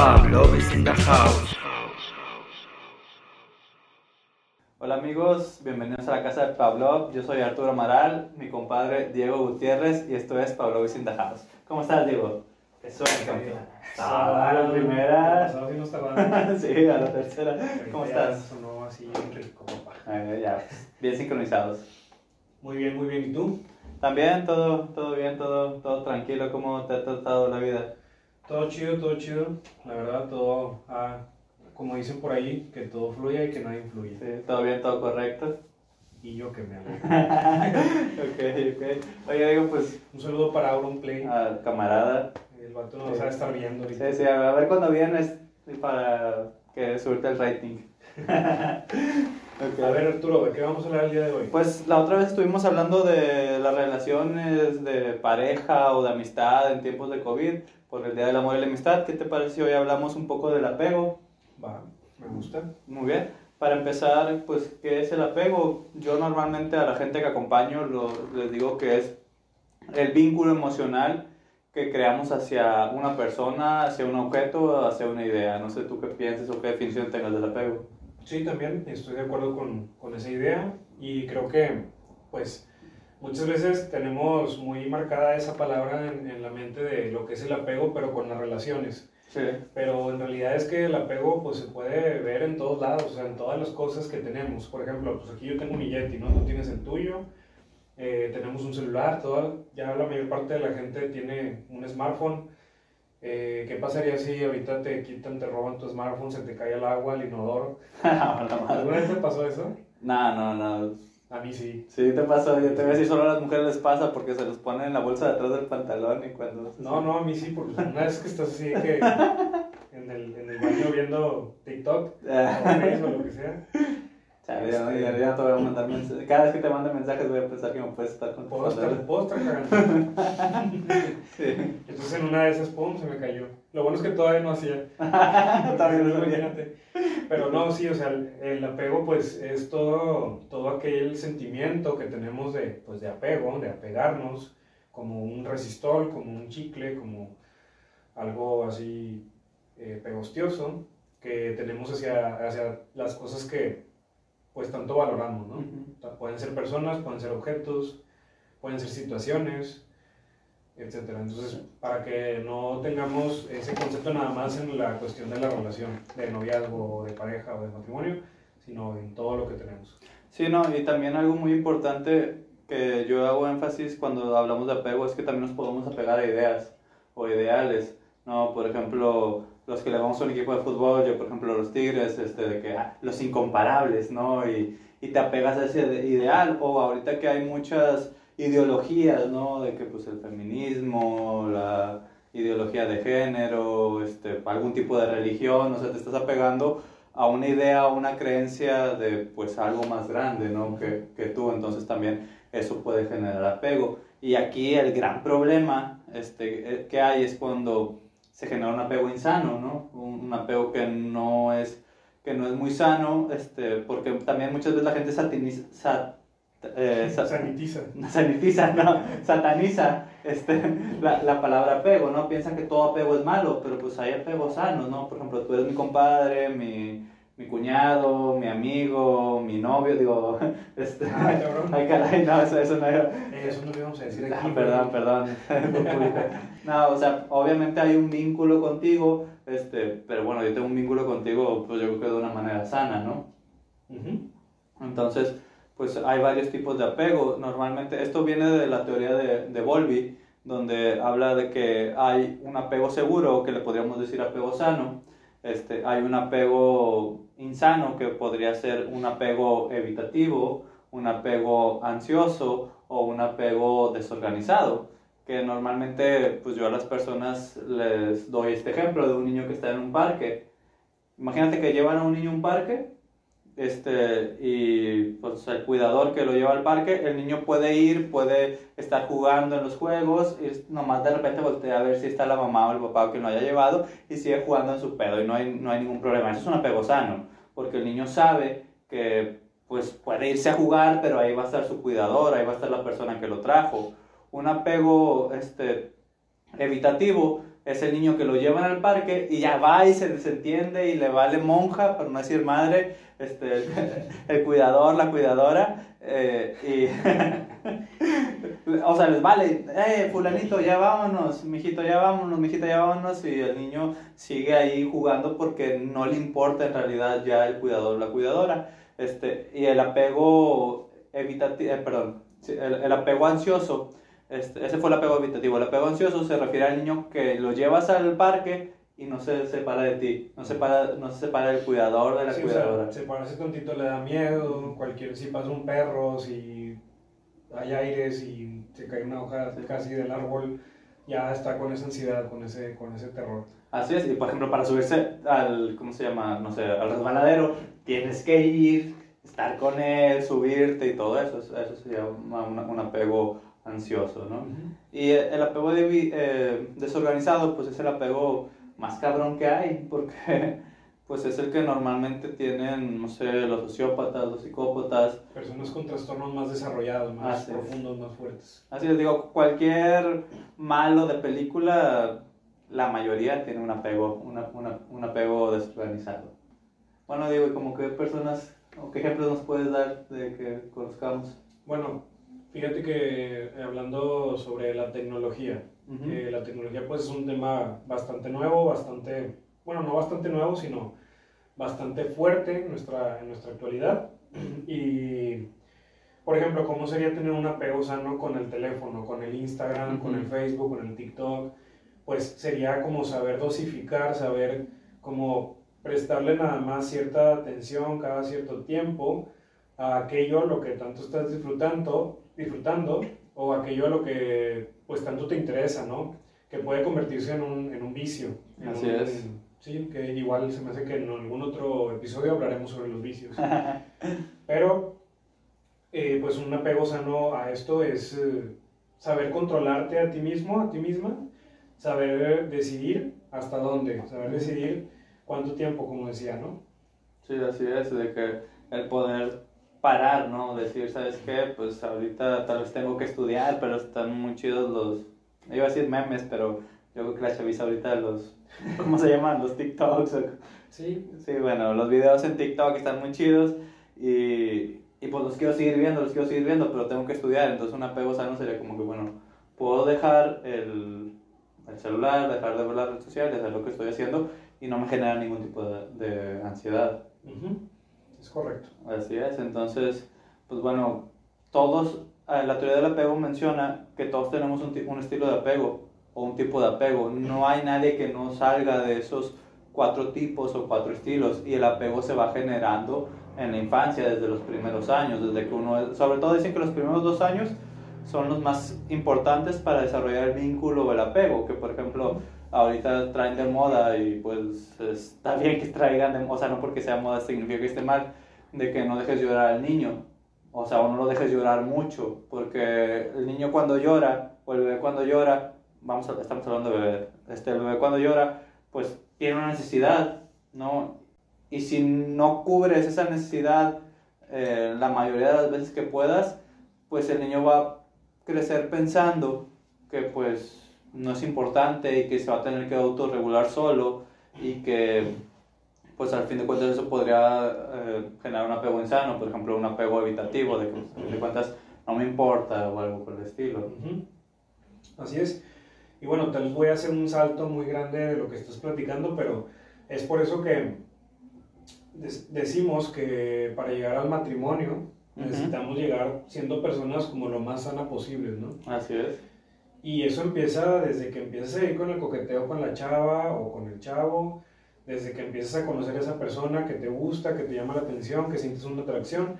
Pablo is in the house. Hola amigos, bienvenidos a la casa de Pablo. Yo soy Arturo Amaral, mi compadre Diego Gutiérrez y esto es Pablo is in the house. ¿Cómo estás, Diego? Eso es campeón. Ah, la primera. Sí a la tercera. ¿Cómo estás? Sonó así bien rico, papá. Ya, bien sincronizados. Muy bien, muy bien. ¿Y tú? También todo, todo bien, todo, todo tranquilo. ¿Cómo te ha tratado la vida? Todo chido, todo chido. La verdad, todo, ah, como dicen por ahí, que todo fluya y que nada influye. Sí, todo bien, todo correcto. Y yo que me alegro. ok, ok. Oye, Diego, pues, Un saludo para Auron Play. ah, camarada. El vato nos va a estar viendo Sí, ahorita. sí, a ver cuándo vienes para que surte el rating. Ok. A ver, Arturo, ¿de qué vamos a hablar el día de hoy? Pues la otra vez estuvimos hablando de las relaciones de pareja o de amistad en tiempos de COVID por el Día del Amor y la Amistad. ¿Qué te parece si hoy hablamos un poco del apego? Va, me gusta. Muy bien. Para empezar, pues, ¿qué es el apego? Yo normalmente a la gente que acompaño lo- les digo que es el vínculo emocional que creamos hacia una persona, hacia un objeto, hacia una idea. No sé tú qué piensas o qué definición tengas del apego. Sí, también estoy de acuerdo con, con esa idea y creo que, pues, muchas veces tenemos muy marcada esa palabra en, en la mente de lo que es el apego, pero con las relaciones. Sí. Pero en realidad es que el apego pues se puede ver en todos lados, o sea, en todas las cosas que tenemos. Por ejemplo, pues aquí yo tengo mi Yeti, ¿no? Tú tienes el tuyo, eh, tenemos un celular, toda, ya la mayor parte de la gente tiene un smartphone. Eh, ¿Qué pasaría si ahorita te quitan, te roban tu smartphone, se te cae el agua, el inodoro? ¿Alguna vez te pasó eso? No, no, no. A mí sí. Sí, te pasó. Yo te voy a decir, solo a las mujeres les pasa porque se los ponen en la bolsa de atrás del pantalón y cuando... No, no, a mí sí, porque una vez que estás así que en el, en el baño viendo TikTok o Facebook o lo que sea, Chale, ya, ya, ya te voy a mandar mensajes. Cada vez que te mande mensajes voy a pensar que me puedes estar contestando. puedo estar. Sí. Entonces en una de esas, pum, se me cayó. Lo bueno es que todavía no hacía. También lo no, imagínate. Pero no, sí, o sea, el, el apego pues es todo, todo aquel sentimiento que tenemos de, pues, de apego, de apegarnos, como un resistor, como un chicle, como algo así eh, pegostioso que tenemos hacia, hacia las cosas que pues tanto valoramos, ¿no? Pueden ser personas, pueden ser objetos, pueden ser situaciones, etcétera. Entonces, para que no tengamos ese concepto nada más en la cuestión de la relación, de noviazgo, de pareja o de matrimonio, sino en todo lo que tenemos. Sí, no, y también algo muy importante que yo hago énfasis cuando hablamos de apego es que también nos podemos apegar a ideas o ideales, ¿no? Por ejemplo, los que le vamos a un equipo de fútbol, yo por ejemplo los Tigres, este, de que ah, los incomparables, ¿no? Y, y te apegas a ese de- ideal, o ahorita que hay muchas ideologías, ¿no? De que pues el feminismo, la ideología de género, este, algún tipo de religión, o sea, te estás apegando a una idea, a una creencia de pues algo más grande, ¿no? Que, que tú, entonces también eso puede generar apego. Y aquí el gran problema este, eh, que hay es cuando se genera un apego insano, ¿no? Un, un apego que no es que no es muy sano, este, porque también muchas veces la gente satiniza, sat- eh, sa- Sanitiza. sanitiza, no, sataniza este, la, la palabra apego, ¿no? Piensan que todo apego es malo, pero pues hay apegos sanos, ¿no? Por ejemplo, tú eres mi compadre, mi, mi cuñado, mi amigo, mi novio, digo, este, Ay, cabrón. ay, caray, no, eso, eso no era, Eh, Eso no lo íbamos a decir aquí. Ah, perdón, perdón. no, o sea, obviamente hay un vínculo contigo, este, pero bueno, yo tengo un vínculo contigo, pues yo creo que de una manera sana, ¿no? Entonces, pues hay varios tipos de apego. Normalmente, esto viene de la teoría de, de Bowlby, donde habla de que hay un apego seguro, que le podríamos decir apego sano. Este, hay un apego insano, que podría ser un apego evitativo, un apego ansioso o un apego desorganizado. Que normalmente, pues yo a las personas les doy este ejemplo de un niño que está en un parque. Imagínate que llevan a un niño a un parque este, y pues el cuidador que lo lleva al parque, el niño puede ir, puede estar jugando en los juegos y nomás de repente voltea a ver si está la mamá o el papá que lo haya llevado y sigue jugando en su pedo y no hay, no hay ningún problema. Eso es un apego sano, porque el niño sabe que pues puede irse a jugar, pero ahí va a estar su cuidador, ahí va a estar la persona que lo trajo. Un apego este, evitativo es el niño que lo llevan al parque y ya va y se desentiende y le vale monja, por no decir madre, este, el cuidador, la cuidadora, eh, y, o sea, les vale, eh, fulanito, ya vámonos, mijito, ya vámonos, mijita, ya vámonos, y el niño sigue ahí jugando porque no le importa en realidad ya el cuidador, la cuidadora, este, y el apego evitativo, eh, perdón, el, el apego ansioso, este, ese fue el apego evitativo. El apego ansioso se refiere al niño que lo llevas al parque y no se separa de ti, no se separa, no se separa del cuidador de la Sí, o cuidadora. sea, separarse tontito le da miedo, cualquier, si pasa un perro, si hay aires y se cae una hoja casi del árbol, ya está con esa ansiedad, con ese, con ese terror. Así es, y por ejemplo, para subirse al, ¿cómo se llama? No sé, al resbaladero, tienes que ir, estar con él, subirte y todo eso. Eso sería un- un apego ansioso, ¿no? Y el el apego debi- eh, desorganizado, pues es el apego más cabrón que hay, porque pues es el que normalmente tienen, no sé, los sociópatas, los psicópatas. Personas con trastornos más desarrollados, más Así es. profundos, más fuertes. Así les digo, cualquier malo de película, la mayoría tiene un apego, una- una- un apego desorganizado. Bueno, digo, ¿y como qué personas o qué ejemplos nos puedes dar de que conozcamos? Bueno, fíjate que eh, hablando sobre la tecnología, Ujú. Eh, la tecnología pues es un tema bastante nuevo, bastante, bueno, no bastante nuevo, sino bastante fuerte en nuestra, en nuestra actualidad. Y, por ejemplo, ¿cómo sería tener un apego sano con el teléfono, con el Instagram, con el. Facebook, con el TikTok? Pues sería como saber dosificar, saber cómo prestarle nada más cierta atención cada cierto tiempo a aquello a lo que tanto estás disfrutando, disfrutando o aquello a lo que pues tanto te interesa, ¿no? Que puede convertirse en un, en un vicio. en Así un- es. Sí, que igual se me hace que en algún otro episodio hablaremos sobre los vicios. Pero, eh, pues un apego sano a esto es eh, saber controlarte a ti mismo, a ti misma, saber decidir hasta dónde, saber decidir cuánto tiempo, como decía, ¿no? Sí, así es, de que el poder parar, ¿no? Decir, ¿sabes qué? Pues ahorita tal vez tengo que estudiar, pero están muy chidos los, iba a decir memes, pero yo creo que la chaviza ahorita los, ¿cómo se llaman? Los TikToks. Sí, Sí, bueno, los videos en TikTok están muy chidos y, y pues los quiero seguir viendo, los quiero seguir viendo, pero tengo que estudiar, entonces un apego sano sería como que, bueno, puedo dejar el, el celular, dejar de ver las redes sociales, hacer lo que estoy haciendo y no me genera ningún tipo de, de ansiedad. ujú, es correcto. Así es, entonces, pues bueno, todos, eh, la teoría del apego menciona que todos tenemos un, un estilo de apego o un tipo de apego. No hay nadie que no salga de esos cuatro tipos o cuatro estilos y el apego se va generando en la infancia desde los primeros años, desde que uno, sobre todo dicen que los primeros dos años son los más importantes para desarrollar el vínculo o el apego, que por ejemplo ahorita traen de moda y pues está bien que traigan de moda, o sea, no porque sea moda significa que esté mal, de que no dejes llorar al niño, o sea, o no lo dejes llorar mucho, porque el niño cuando llora, o el bebé cuando llora, vamos a, estamos hablando de bebé, este, el bebé cuando llora, pues tiene una necesidad, ¿no? Y si no cubres esa necesidad eh, la mayoría de las veces que puedas, pues el niño va a crecer pensando que pues no es importante y que se va a tener que autorregular solo y que pues al fin de cuentas eso podría eh, generar un apego insano, por ejemplo un apego evitativo, de que al fin de cuentas no me importa o algo por el estilo. Así es. Y bueno, tal vez voy a hacer un salto muy grande de lo que estás platicando, pero es por eso que decimos que para llegar al matrimonio necesitamos llegar siendo personas como lo más sana posible, ¿no? Así es. Y eso empieza desde que empiezas a ir con el coqueteo con la chava o con el chavo, desde que empiezas a conocer a esa persona que te gusta, que te llama la atención, que sientes una atracción.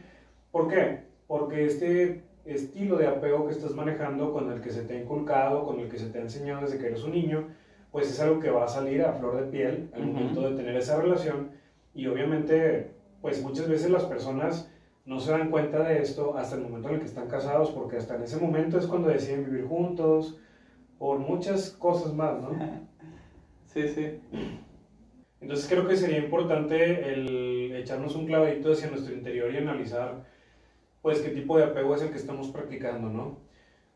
¿Por qué? Porque este estilo de apego que estás manejando, con el que se te ha inculcado, con el que se te ha enseñado desde que eres un niño, pues es algo que va a salir a flor de piel al momento de tener esa relación. Y obviamente, pues muchas veces las personas no se dan cuenta de esto hasta el momento en el que están casados, porque hasta en ese momento es cuando deciden vivir juntos, por muchas cosas más, ¿no? Sí, sí. Entonces creo que sería importante el echarnos un clavadito hacia nuestro interior y analizar, pues, qué tipo de apego es el que estamos practicando, ¿no?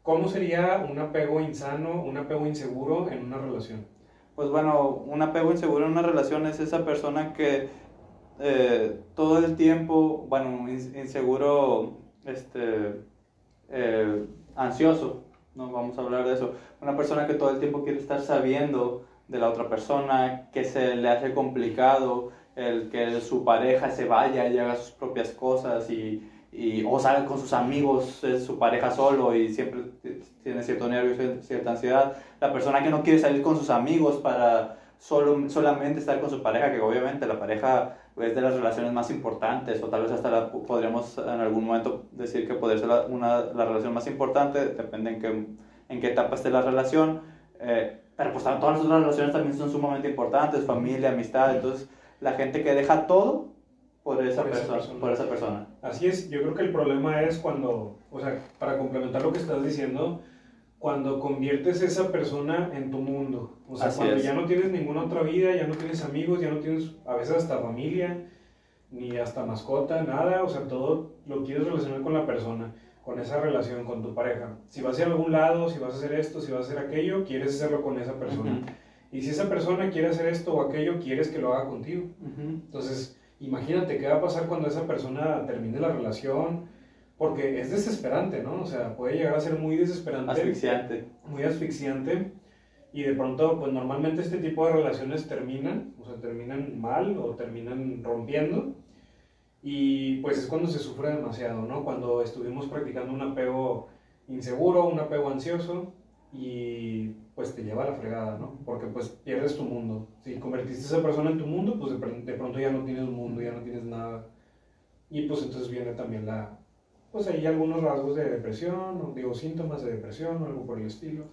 ¿Cómo sería un apego insano, un apego inseguro en una relación? Pues bueno, un apego inseguro en una relación es esa persona que eh, todo el tiempo, bueno, inseguro, este, eh, ansioso, no vamos a hablar de eso. Una persona que todo el tiempo quiere estar sabiendo de la otra persona, que se le hace complicado el que su pareja se vaya y haga sus propias cosas y, y o salga con sus amigos, es su pareja solo y siempre tiene cierto nervio, cierta ansiedad. La persona que no quiere salir con sus amigos para solo, solamente estar con su pareja, que obviamente la pareja es de las relaciones más importantes, o tal vez hasta la, podríamos en algún momento decir que puede ser la, una, la relación más importante, depende en qué, en qué etapa esté la relación, eh, pero pues todas las otras relaciones también son sumamente importantes, familia, amistad, entonces la gente que deja todo por esa, persona, por esa persona. Así es, yo creo que el problema es cuando, o sea, para complementar lo que estás diciendo, cuando conviertes esa persona en tu mundo. O sea, cuando ya no tienes ninguna otra vida, ya no tienes amigos, ya no tienes a veces hasta familia, ni hasta mascota, nada. O sea, todo lo quieres relacionar con la persona, con esa relación, con tu pareja. Si vas a ir a algún lado, si vas a hacer esto, si vas a hacer aquello, quieres hacerlo con esa persona. Y si esa persona quiere hacer esto o aquello, quieres que lo haga contigo. Entonces, imagínate qué va a pasar cuando esa persona termine la relación porque es desesperante, ¿no? O sea, puede llegar a ser muy desesperante. Asfixiante. Muy asfixiante. Y de pronto, pues normalmente este tipo de relaciones terminan, o sea, terminan mal o terminan rompiendo. Y pues es cuando se sufre demasiado, ¿no? Cuando estuvimos practicando un apego inseguro, un apego ansioso y pues te lleva a la fregada, ¿no? Porque pues pierdes tu mundo. Si convertiste a esa persona en tu mundo, pues de, de pronto ya no tienes un mundo, ya no tienes nada. Y pues entonces viene también la, pues hay algunos rasgos de depresión, digo síntomas de depresión o algo por el estilo.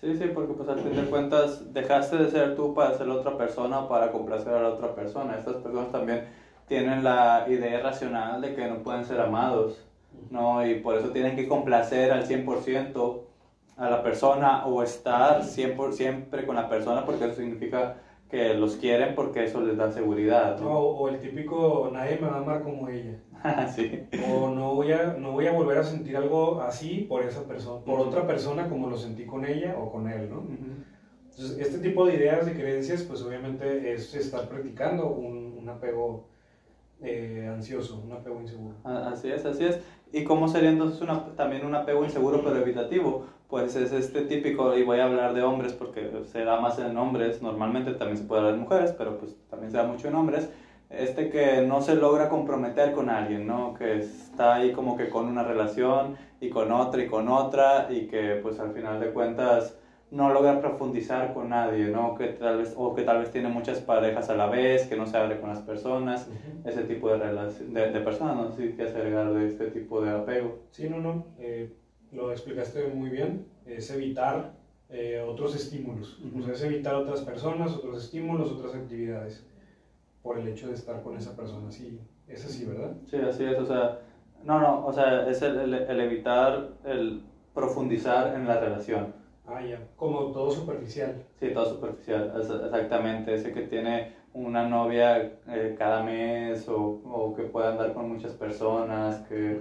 Sí, sí, porque pues al fin de cuentas dejaste de ser tú para ser la otra persona o para complacer a la otra persona. Estas personas también tienen la idea racional de que no pueden ser amados, ¿no? Y por eso tienen que complacer al 100% a la persona o estar siempre, siempre con la persona porque eso significa que los quieren porque eso les da seguridad. ¿no? O, el típico, nadie me va a amar como ella. sí. O no voy, a, no voy a volver a sentir algo así por esa persona, por otra persona como lo sentí con ella o con él, ¿no? Entonces, este tipo de ideas, de creencias, pues obviamente es estar practicando un, un apego eh, ansioso, un apego inseguro. Así es, así es. ¿Y cómo sería entonces una, también un apego inseguro pero evitativo? Pues es este típico, y voy a hablar de hombres porque se da más en hombres, normalmente también se puede hablar de mujeres, pero pues también se da mucho en hombres, este que no se logra comprometer con alguien, ¿no? Que está ahí como que con una relación y con otra y con otra y que pues al final de cuentas no logra profundizar con nadie, ¿no? Que tal vez, o que tal vez tiene muchas parejas a la vez, que no se abre con las personas, ese tipo de, de, de, personas, no sé si quieres agregar de este tipo de apego. Sí, no, no, eh, lo explicaste muy bien, es evitar eh, otros estímulos, o sea, es evitar otras personas, otros estímulos, otras actividades, por el hecho de estar con esa persona, sí, es así, ¿verdad? Sí, así es, o sea, no, no, o sea, es el, el, el evitar el profundizar en la relación Ah, ya, como todo superficial. Sí, todo superficial, exactamente. Ese que tiene una novia eh, cada mes o, o, que puede andar con muchas personas, que,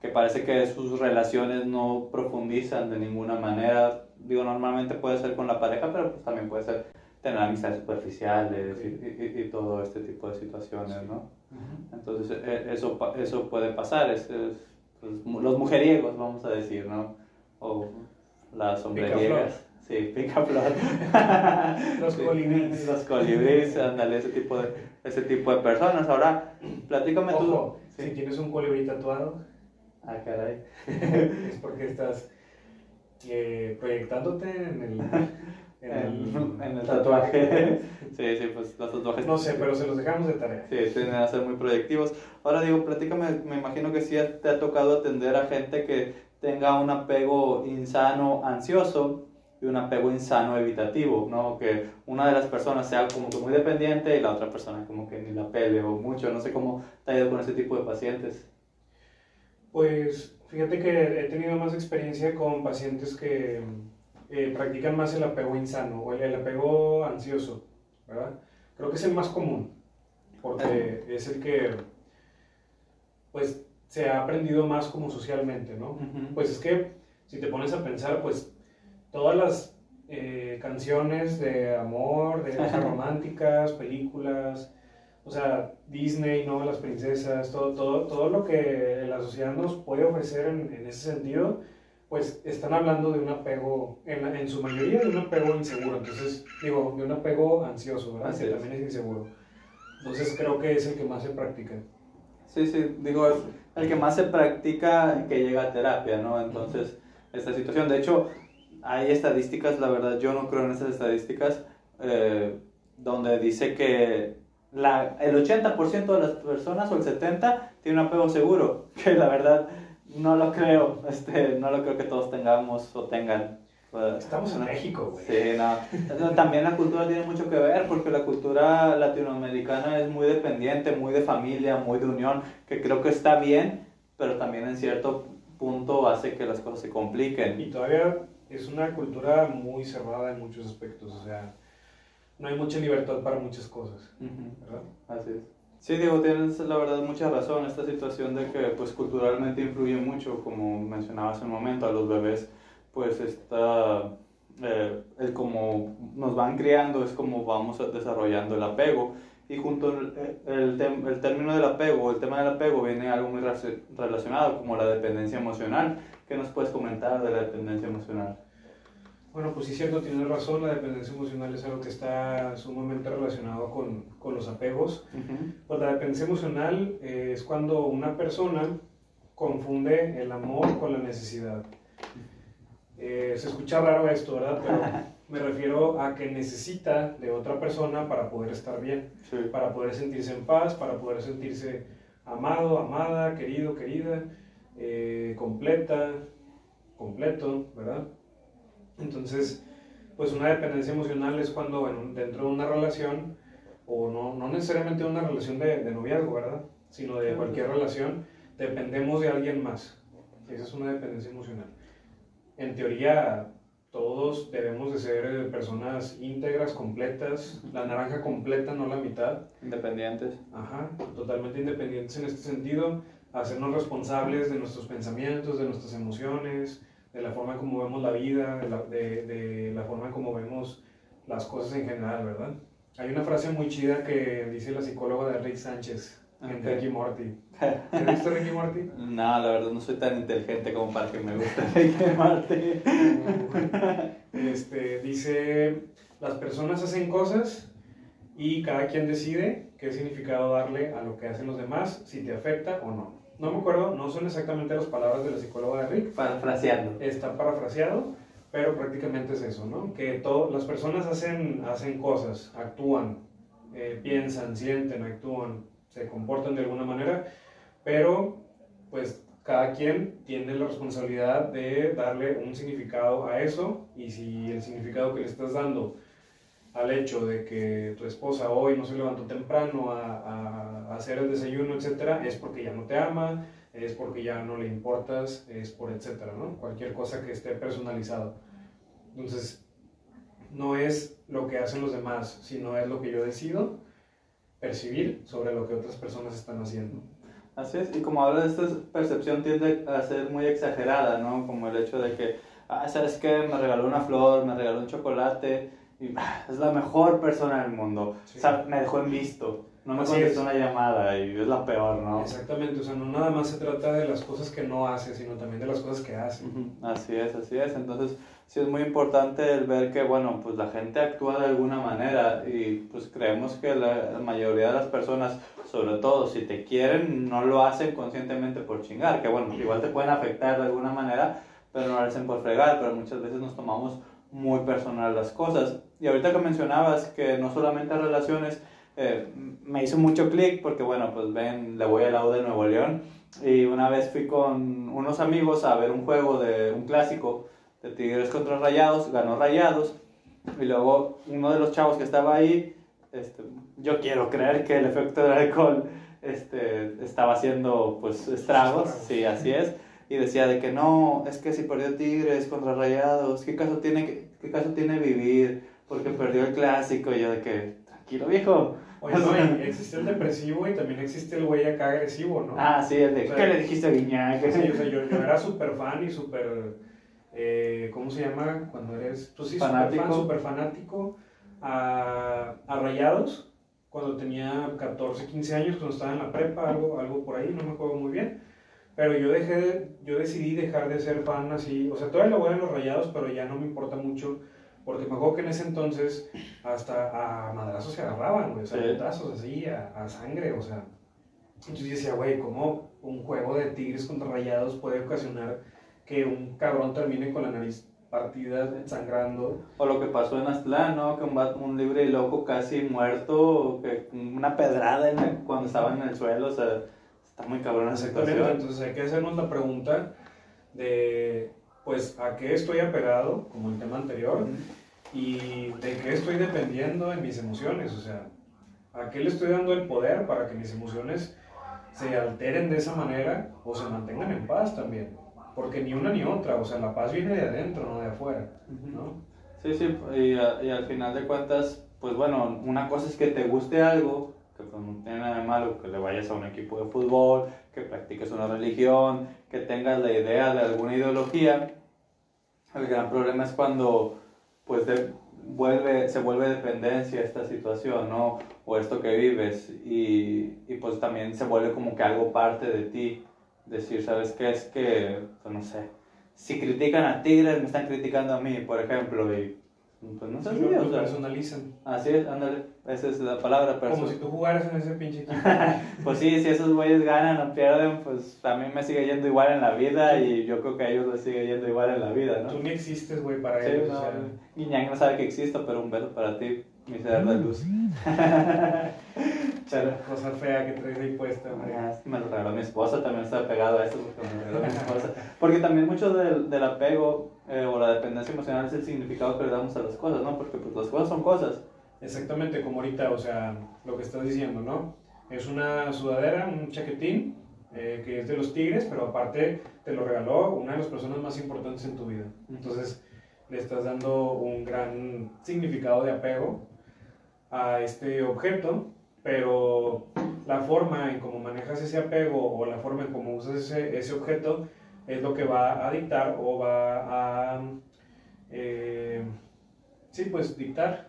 que, parece que sus relaciones no profundizan de ninguna manera. Digo, normalmente puede ser con la pareja, pero pues también puede ser tener amistades superficiales y, y, todo este tipo de situaciones, ¿no? Entonces, e, eso, eso puede pasar. Es, pues, los mujeriegos, vamos a decir, ¿no? O, las sombrerieras. Sí, pica flor. los colibríes. Los colibríes, ándale, ese tipo de, ese tipo de personas. Ahora, platícame tú. Si tienes un colibrí tatuado. Ah, caray. es porque estás eh, proyectándote en el, en el, en el tatuaje. sí, sí, pues los tatuajes. No sé, pero se los dejamos de tarea. Sí, tienen a ser muy proyectivos. Ahora digo, platícame, me imagino que sí te ha tocado atender a gente que tenga un apego insano ansioso y un apego insano evitativo, ¿no? Que una de las personas sea como que muy dependiente y la otra persona como que ni la pele o mucho, no sé cómo te ha ido con ese tipo de pacientes. Pues fíjate que he tenido más experiencia con pacientes que eh, practican más el apego insano o el, apego ansioso, ¿verdad? Creo que es el más común, porque es el que, pues, se ha aprendido más como socialmente, ¿no? Pues es que si te pones a pensar, pues todas las eh, canciones de amor, de cosas románticas, películas, o sea, Disney, ¿no? Las princesas, todo, todo, todo lo que la sociedad nos puede ofrecer en, en ese sentido, pues están hablando de un apego, en, en, su mayoría de un apego inseguro, entonces digo, de un apego ansioso, ¿verdad? Así que es. también es inseguro. Entonces creo que es el que más se practica. Sí, sí, digo, es el que más se practica que llega a terapia, ¿no? Entonces, esta situación, de hecho, hay estadísticas, la verdad, yo no creo en esas estadísticas, eh, donde dice que la, el 80% de las personas o el 70% tiene un apego seguro, que la verdad no lo creo, este, no lo creo que todos tengamos o tengan. Estamos en ¿no? México, güey. Sí, no. También la cultura tiene mucho que ver porque la cultura latinoamericana es muy dependiente, muy de familia, muy de unión, que creo que está bien, pero también en cierto punto hace que las cosas se compliquen. Y todavía es una cultura muy cerrada en muchos aspectos, o sea, no hay mucha libertad para muchas cosas, Ujú, ¿verdad? Así es. Sí, Diego, tienes la verdad mucha razón. Esta situación de que pues culturalmente influye mucho, como mencionabas hace un momento, a los bebés, pues está, eh, el como nos van criando es como vamos desarrollando el apego. Y junto al el, tem- el término del apego, el tema del apego, viene algo muy relacionado, como la dependencia emocional. ¿Qué nos puedes comentar de la dependencia emocional? Bueno, pues sí, cierto, tienes razón, la dependencia emocional es algo que está sumamente relacionado con, con los apegos. Ujú. Pues la dependencia emocional eh, es cuando una persona confunde el amor con la necesidad. Eh, se escucha raro esto, ¿verdad? Pero me refiero a que necesita de otra persona para poder estar bien, Sí. para poder sentirse en paz, para poder sentirse amado, amada, querido, querida, eh, completa, completo, ¿verdad? Entonces, pues una dependencia emocional es cuando en dentro de una relación, o no, no necesariamente una relación de, de noviazgo, ¿verdad? Sino de cualquier relación, dependemos de alguien más. Esa es una dependencia emocional. En teoría, todos debemos de ser eh, personas íntegras, completas, la naranja completa, no la mitad. Independientes. Ajá, totalmente independientes en este sentido, hacernos responsables de nuestros pensamientos, de nuestras emociones, de la forma como vemos la vida, de la, de, de la forma como vemos las cosas en general, ¿verdad? Hay una frase muy chida que dice la psicóloga de Rick Sánchez en Ok. Ricky Morty. ¿Has visto Ricky Morty? No, la verdad no soy tan inteligente como para que me guste Ricky Martin. Este, dice, las personas hacen cosas y cada quien decide qué significado darle a lo que hacen los demás, si te afecta o no. No me acuerdo, no son exactamente las palabras de la psicóloga de Rick, Parafraseando. está parafraseado, pero prácticamente es eso, ¿no? Que todo, las personas hacen, hacen cosas, actúan, eh, piensan, sienten, actúan, se comportan de alguna manera, pero pues cada quien tiene la responsabilidad de darle un significado a eso y si el significado que le estás dando al hecho de que tu esposa hoy no se levantó temprano a, a- hacer el desayuno, etcétera, es porque ya no te ama, es porque ya no le importas, es por etcétera, ¿no? Cualquier cosa que esté personalizado. Entonces, no es lo que hacen los demás, sino es lo que yo decido percibir sobre lo que otras personas están haciendo. Así es, y como habla de esta percepción tiende a ser muy exagerada, ¿no? Como el hecho de que, ah, ¿sabes qué? Me regaló una flor, me regaló un chocolate, y ah, es la mejor persona del mundo. Sí. O sea, me dejó en visto, no me Así contestó es. una llamada y es la peor, ¿no? Exactamente, o sea, no nada más se trata de las cosas que no hace, sino también de las cosas que hace. Así es, así es. Entonces, sí es muy importante el ver que, bueno, pues la gente actúa de alguna manera y pues creemos que la, la mayoría de las personas, sobre todo si te quieren, no lo hacen conscientemente por chingar, que bueno, igual te pueden afectar de alguna manera, pero no lo hacen por fregar, pero muchas veces nos tomamos muy personal las cosas. Y ahorita que mencionabas que no solamente relaciones, eh, me hizo mucho clic porque, bueno, pues ven, le voy al lado de Nuevo León. Y una vez fui con unos amigos a ver un juego de un clásico de Tigres contra Rayados, ganó Rayados. Y luego uno de los chavos que estaba ahí, este, yo quiero creer que el efecto del alcohol este, estaba haciendo pues estragos, sí, así es, y decía de que no, es que si perdió Tigres contra Rayados, ¿qué caso tiene, qué caso tiene vivir? Porque perdió el clásico y yo de que, tranquilo viejo. Oye, no, existe el depresivo y también existe el güey acá agresivo, ¿no? Ah, sí, el de, O sea, ¿qué le dijiste a Guiñac? Sí, o sea, yo, yo era súper fan y súper eh, ¿cómo se llama? Cuando eres, pues sí, Fanático. super fan, super fanático, a, a Rayados, cuando tenía 14, 15 años, cuando estaba en la prepa, algo, algo por ahí, no me acuerdo muy bien. Pero yo dejé, de- yo decidí dejar de ser fan así, o sea, todavía lo voy a los Rayados, pero ya no me importa mucho, porque me acuerdo que en ese entonces hasta a madrazos se agarraban, güey, o sea, putazos así, a, a sangre, o sea. Entonces yo decía, güey, ¿cómo un juego de Tigres contra Rayados puede ocasionar que un cabrón termine con la nariz partida, sangrando? O lo que pasó en Aztlán, ¿no? Que un, un libre y loco casi muerto, que una pedrada en la- cuando estaba en el suelo, o sea, está muy cabrón la situación. entonces hay que hacernos la pregunta de, pues, ¿a qué estoy apegado, como el tema anterior? y de qué estoy dependiendo en mis emociones, o sea, a qué le estoy dando el poder para que mis emociones se alteren de esa manera o se mantengan en paz también, porque ni una ni otra, o sea, la paz viene de adentro, no de afuera, ¿no? Sí, sí, y, a- y al final de cuentas, pues bueno, una cosa es que te guste algo, que pues no tiene nada de malo, que le vayas a un equipo de fútbol, que practiques una religión, que tengas la idea de alguna ideología. El gran problema es cuando pues de- vuelve, se vuelve dependencia esta situación, ¿no? O esto que vives y, y pues también se vuelve como que algo parte de ti. Decir, ¿sabes qué? Es que, pues no sé, si critican a Tigres, me están criticando a mí, por ejemplo, y pues no sé, lo o sea, personalizan, así es, ándale, esa es la palabra, como perso- si tú jugaras en ese pinche equipo. Pues sí, si esos güeyes ganan o pierden, pues a mí me sigue yendo igual en la vida y yo creo que a ellos les sigue yendo igual en la vida, ¿no? Tú ni existes, güey, para Sí, ellos, no, o sea, Guiñac no sabe que existo, pero un beso para ti, mi ser de luz. Pero- cosa fea que traes ahí puesta, hombre. Ah, es que me lo regaló mi esposa, también está pegado a eso porque me lo regaló mi esposa. Porque también mucho del, del apego eh, o la dependencia emocional es el significado que le damos a las cosas, ¿no? Porque pues las cosas son cosas. Exactamente, como ahorita, o sea, lo que estás diciendo, ¿no? Es una sudadera, un chaquetín, eh, que es de los Tigres, pero aparte te lo regaló una de las personas más importantes en tu vida. Entonces, le estás dando un gran significado de apego a este objeto, pero la forma en cómo manejas ese apego o la forma en cómo usas ese, ese objeto es lo que va a dictar o va a, eh, sí, pues dictar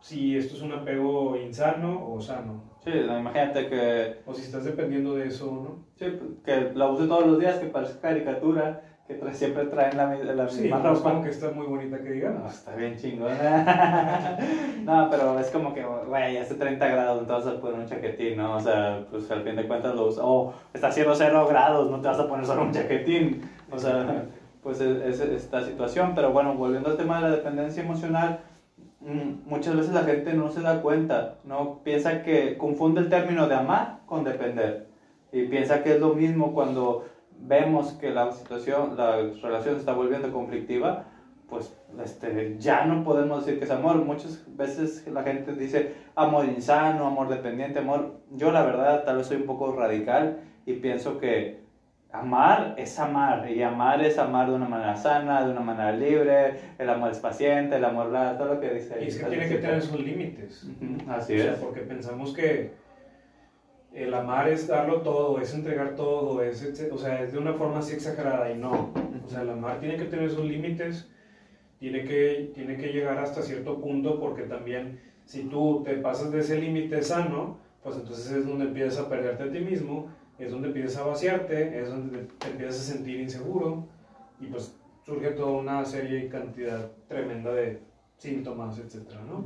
si esto es un apego insano o sano, Sí, no, imagínate que, o si estás dependiendo de eso no. sí, que la use todos los días, que parece caricatura, que tra- siempre traen la, la Sí, misma no ropa. como que está muy bonita que No, digamos. está bien chingona. no, pero es como que, güey, hace 30 grados, no te vas a poner un chaquetín, ¿no? O sea, pues al fin de cuentas lo usas. Oh, está haciendo 0 grados, no te vas a poner solo un chaquetín. O sea, pues es, es esta situación. Pero bueno, volviendo al tema de la dependencia emocional, muchas veces la gente no se da cuenta, ¿no? Piensa que confunde el término de amar con depender. Y piensa que es lo mismo cuando vemos que la situación, la relación se está volviendo conflictiva, pues este, ya no podemos decir que es amor. Muchas veces la gente dice amor insano, amor dependiente, amor. Yo la verdad tal vez soy un poco radical y pienso que amar es amar y amar es amar de una manera sana, de una manera libre. El amor es paciente, el amor todo lo que dice. Y es que tiene que tener sus límites. Ujú, Así o sea, es. porque pensamos que el amar es darlo todo, es entregar todo, es, o sea, es de una forma así exagerada y no. O sea, el amar tiene que tener sus límites, tiene que, tiene que llegar hasta cierto punto porque también si tú te pasas de ese límite sano, pues entonces es donde empiezas a perderte a ti mismo, es donde empiezas a vaciarte, es donde te empiezas a sentir inseguro y pues surge toda una serie y cantidad tremenda de síntomas, etcétera, ¿no?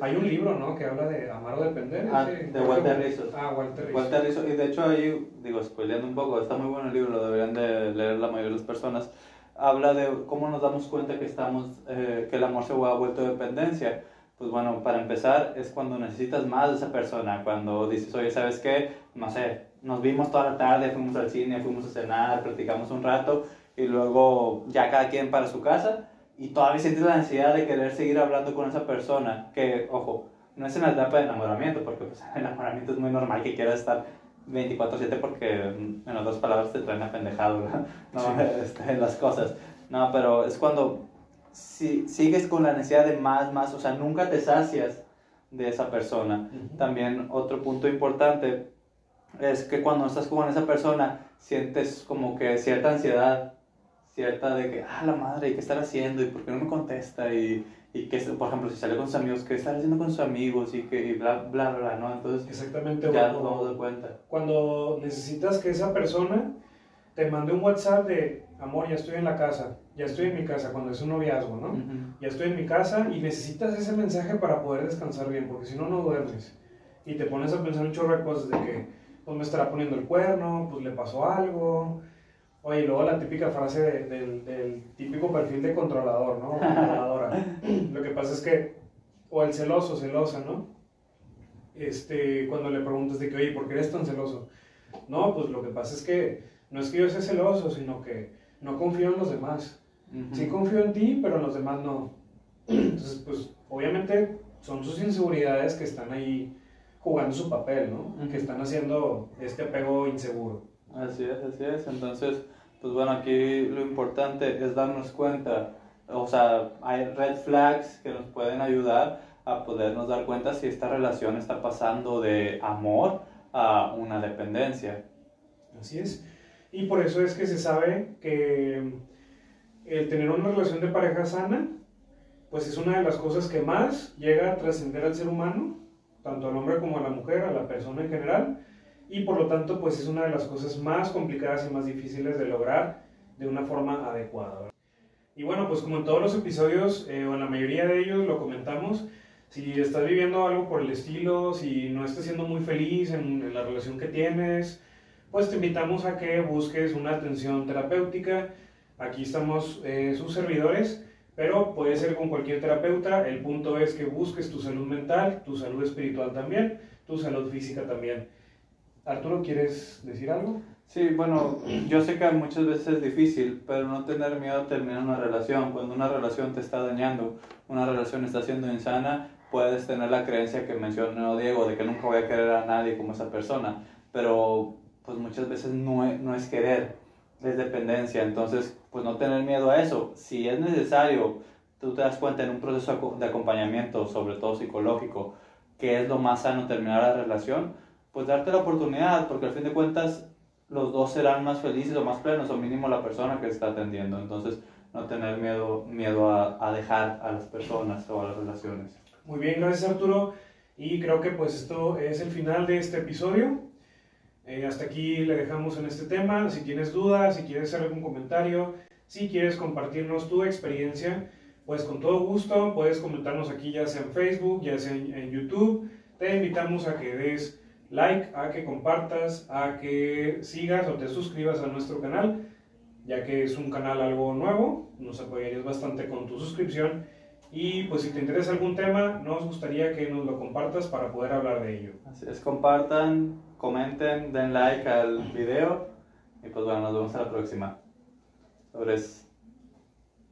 Hay un libro, ¿no? Que habla de amar o depender. Ah, ese- de Walter Rizzo. Ah, Walter Rizzo. Walter Rizzo, y de hecho ahí, digo, spoileando un poco, está muy bueno el libro, lo deberían de leer la mayoría de las personas. Habla de cómo nos damos cuenta que estamos, eh, que el amor se ha vuelto dependencia. Pues bueno, para empezar, es cuando necesitas más de esa persona, cuando dices, oye, ¿sabes qué? No sé, nos vimos toda la tarde, fuimos al cine, fuimos a cenar, platicamos un rato, y luego ya cada quien para su casa, y todavía sientes la necesidad de querer seguir hablando con esa persona, que, ojo, no es en la etapa de enamoramiento, porque pues, en el enamoramiento es muy normal que quieras estar 24/7 porque mm, en otras palabras te traen apendejado ¿no? ¿no? Sí. Este, las cosas. No, pero es cuando si, sigues con la necesidad de más, más, o sea, nunca te sacias de esa persona. Ujú. También otro punto importante es que cuando estás con esa persona sientes como que cierta ansiedad, cierta de que, ah, la madre, ¿qué estar haciendo? ¿Y por qué no me contesta? Y, y que, por ejemplo, si sale con sus amigos, ¿qué estar haciendo con sus amigos? Y que, y bla, bla, bla, ¿no? Entonces, Exactamente. ya nos vamos a dar cuenta. Cuando necesitas que esa persona te mande un WhatsApp de, amor, ya estoy en la casa, ya estoy en mi casa, cuando es un noviazgo, ¿no? Ya estoy en mi casa y necesitas ese mensaje para poder descansar bien, porque si no, no duermes. Y te pones a pensar un chorro de cosas de que, pues me estará poniendo el cuerno, pues le pasó algo. Oye, y luego la típica frase de- del, del típico perfil de controlador, ¿no? Controladora. Lo que pasa es que, o el celoso, celosa, ¿no? Este, cuando le preguntas de que, oye, ¿por qué eres tan celoso? No, pues lo que pasa es que no es que yo sea celoso, sino que no confío en los demás. Ujú. Sí confío en ti, pero en los demás no. Entonces, pues, obviamente son sus inseguridades que están ahí jugando su papel, ¿no? Ujú. Que están haciendo este apego inseguro. Así es, así es. Entonces, pues bueno, aquí lo importante es darnos cuenta, o sea, hay red flags que nos pueden ayudar a podernos dar cuenta si esta relación está pasando de amor a una dependencia. Así es. Y por eso es que se sabe que el tener una relación de pareja sana, pues es una de las cosas que más llega a trascender al ser humano, tanto al hombre como a la mujer, a la persona en general, y por lo tanto, pues es una de las cosas más complicadas y más difíciles de lograr de una forma adecuada. Y bueno, pues como en todos los episodios, eh, o en la mayoría de ellos, lo comentamos, si estás viviendo algo por el estilo, si no estás siendo muy feliz en, en la relación que tienes, pues te invitamos a que busques una atención terapéutica. Aquí estamos eh, sus servidores, pero puede ser con cualquier terapeuta. El punto es que busques tu salud mental, tu salud espiritual también, tu salud física también. Arturo, ¿quieres decir algo? Sí, bueno, yo sé que muchas veces es difícil, pero no tener miedo a terminar una relación. Cuando una relación te está dañando, una relación está siendo insana, puedes tener la creencia que mencionó Diego de que nunca voy a querer a nadie como esa persona, pero pues muchas veces no es, no es querer, es dependencia. Entonces, pues no tener miedo a eso. Si es necesario, tú te das cuenta en un proceso de acompañamiento, sobre todo psicológico, que es lo más sano terminar la relación, pues darte la oportunidad, porque al fin de cuentas los dos serán más felices o más plenos, o mínimo la persona que está atendiendo. Entonces, no tener miedo, miedo a, a dejar a las personas o a las relaciones. Muy bien, gracias Arturo. Y creo que pues esto es el final de este episodio. Eh, hasta aquí le dejamos en este tema. Si tienes dudas, si quieres hacer algún comentario, si quieres compartirnos tu experiencia, pues con todo gusto puedes comentarnos aquí ya sea en Facebook, ya sea en, en YouTube. Te invitamos a que des like, a que compartas, a que sigas o te suscribas a nuestro canal, ya que es un canal algo nuevo. Nos apoyarías bastante con tu suscripción. Y pues si te interesa algún tema, nos gustaría que nos lo compartas para poder hablar de ello. Así es, compartan, comenten, den like al video y pues bueno, nos vemos a la próxima. Sobres.